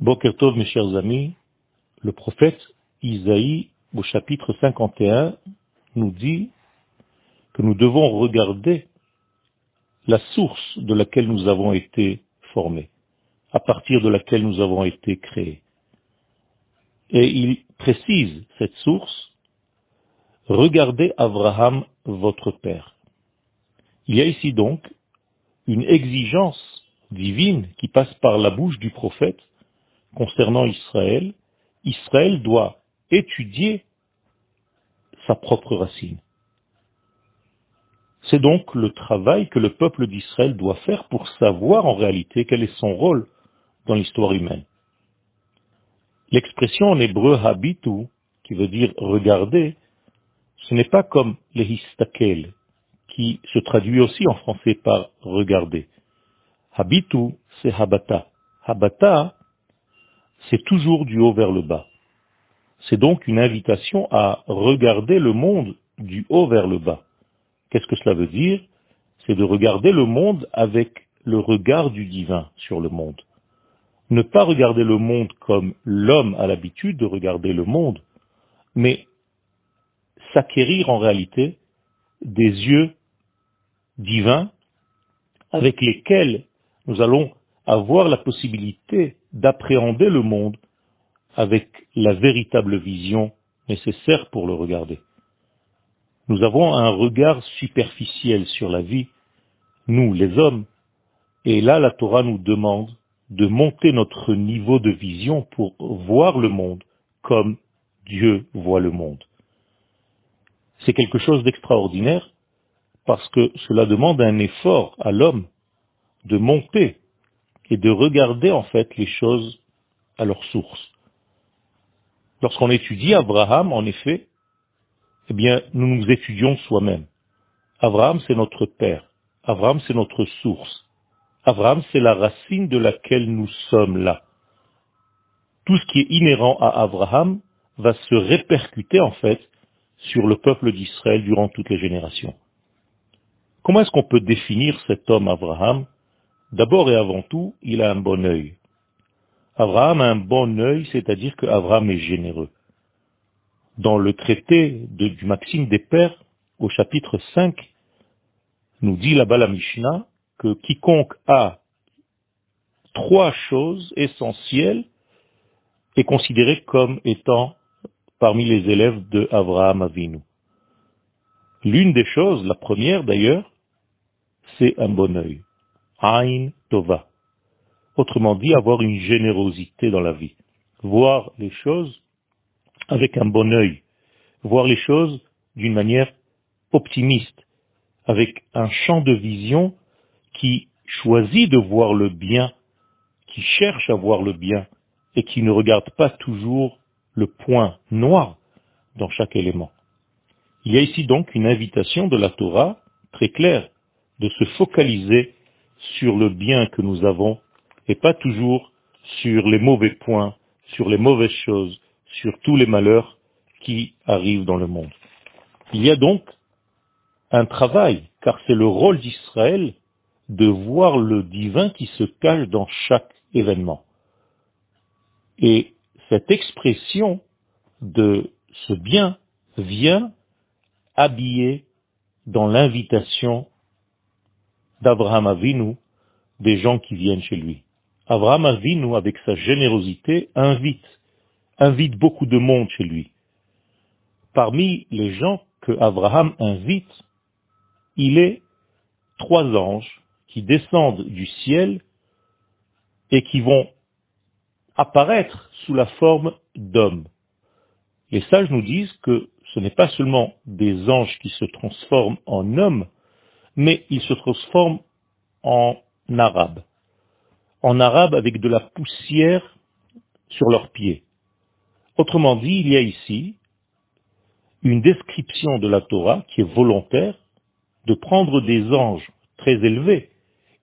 Bokertov, mes chers amis, le prophète Isaïe, au chapitre 51, nous dit que nous devons regarder la source de laquelle nous avons été formés, à partir de laquelle nous avons été créés. Et il précise cette source, regardez Abraham, votre père. Il y a ici donc une exigence divine qui passe par la bouche du prophète concernant Israël, Israël doit étudier sa propre racine. C'est donc le travail que le peuple d'Israël doit faire pour savoir en réalité quel est son rôle dans l'histoire humaine. L'expression en hébreu habitu, qui veut dire regarder, ce n'est pas comme les histakel, qui se traduit aussi en français par regarder. Habitu, c'est habata. Habata, c'est toujours du haut vers le bas. C'est donc une invitation à regarder le monde du haut vers le bas. Qu'est-ce que cela veut dire? C'est de regarder le monde avec le regard du divin sur le monde. Ne pas regarder le monde comme l'homme a l'habitude de regarder le monde, mais s'acquérir en réalité des yeux divins avec lesquels nous allons avoir la possibilité d'appréhender le monde avec la véritable vision nécessaire pour le regarder. Nous avons un regard superficiel sur la vie, nous les hommes, et là la Torah nous demande de monter notre niveau de vision pour voir le monde comme Dieu voit le monde. C'est quelque chose d'extraordinaire parce que cela demande un effort à l'homme de monter et de regarder en fait les choses à leur source. Lorsqu'on étudie Abraham, en effet, eh bien, nous nous étudions soi-même. Abraham, c'est notre père. Abraham, c'est notre source. Abraham, c'est la racine de laquelle nous sommes là. Tout ce qui est inhérent à Abraham va se répercuter en fait sur le peuple d'Israël durant toutes les générations. Comment est-ce qu'on peut définir cet homme Abraham? D'abord et avant tout, il a un bon œil. Abraham a un bon œil, c'est-à-dire qu'Abraham est généreux. Dans le traité du Maxime des Pères, au chapitre 5, nous dit là-bas la Mishnah que quiconque a trois choses essentielles est considéré comme étant parmi les élèves de Abraham Avinu. L'une des choses, la première d'ailleurs, c'est un bon œil. Ain Tova. Autrement dit, avoir une générosité dans la vie. Voir les choses avec un bon œil. Voir les choses d'une manière optimiste, avec un champ de vision qui choisit de voir le bien, qui cherche à voir le bien, et qui ne regarde pas toujours le point noir dans chaque élément. Il y a ici donc une invitation de la Torah très claire de se focaliser sur le bien que nous avons et pas toujours sur les mauvais points, sur les mauvaises choses, sur tous les malheurs qui arrivent dans le monde. Il y a donc un travail, car c'est le rôle d'Israël de voir le divin qui se cache dans chaque événement. Et cette expression de ce bien vient habiller dans l'invitation d'Abraham Avinu des gens qui viennent chez lui. Abraham Avinu, avec sa générosité, invite, invite beaucoup de monde chez lui. Parmi les gens que Abraham invite, il est trois anges qui descendent du ciel et qui vont apparaître sous la forme d'hommes. Les sages nous disent que ce n'est pas seulement des anges qui se transforment en hommes, mais ils se transforment en arabe. En arabe avec de la poussière sur leurs pieds. Autrement dit, il y a ici une description de la Torah qui est volontaire de prendre des anges très élevés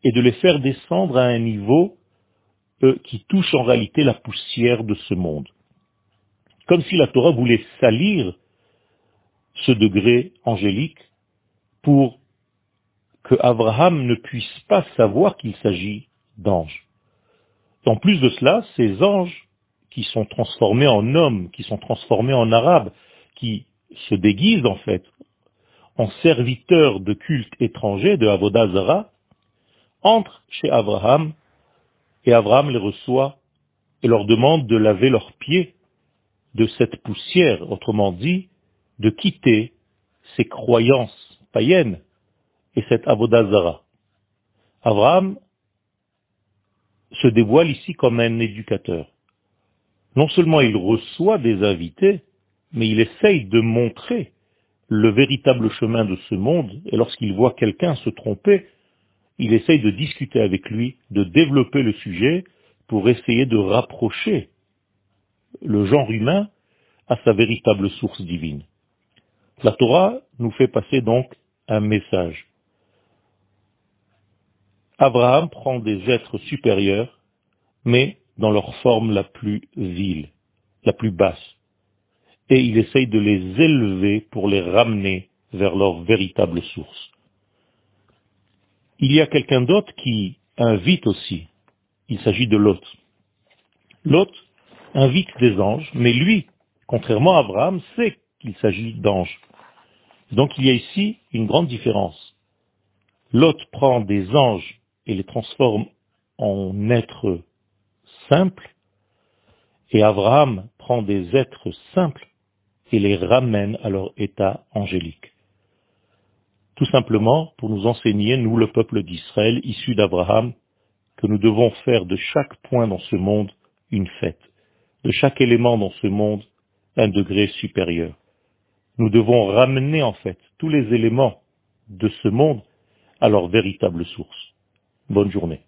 et de les faire descendre à un niveau euh, qui touche en réalité la poussière de ce monde. Comme si la Torah voulait salir ce degré angélique pour que Abraham ne puisse pas savoir qu'il s'agit d'anges. En plus de cela, ces anges qui sont transformés en hommes, qui sont transformés en arabes, qui se déguisent en fait en serviteurs de culte étranger, de Avodazara, entrent chez Abraham et Abraham les reçoit et leur demande de laver leurs pieds de cette poussière, autrement dit, de quitter ces croyances païennes et cette Avodazara. Abraham se dévoile ici comme un éducateur. Non seulement il reçoit des invités, mais il essaye de montrer le véritable chemin de ce monde, et lorsqu'il voit quelqu'un se tromper, il essaye de discuter avec lui, de développer le sujet pour essayer de rapprocher le genre humain à sa véritable source divine. La Torah nous fait passer donc un message. Abraham prend des êtres supérieurs, mais dans leur forme la plus vile, la plus basse, et il essaye de les élever pour les ramener vers leur véritable source. Il y a quelqu'un d'autre qui invite aussi. Il s'agit de Lot. Lot invite des anges, mais lui, contrairement à Abraham, sait qu'il s'agit d'anges. Donc il y a ici une grande différence. Lot prend des anges et les transforme en êtres simples, et Abraham prend des êtres simples et les ramène à leur état angélique. Tout simplement pour nous enseigner, nous le peuple d'Israël, issu d'Abraham, que nous devons faire de chaque point dans ce monde une fête, de chaque élément dans ce monde un degré supérieur. Nous devons ramener en fait tous les éléments de ce monde à leur véritable source. Bonne journée.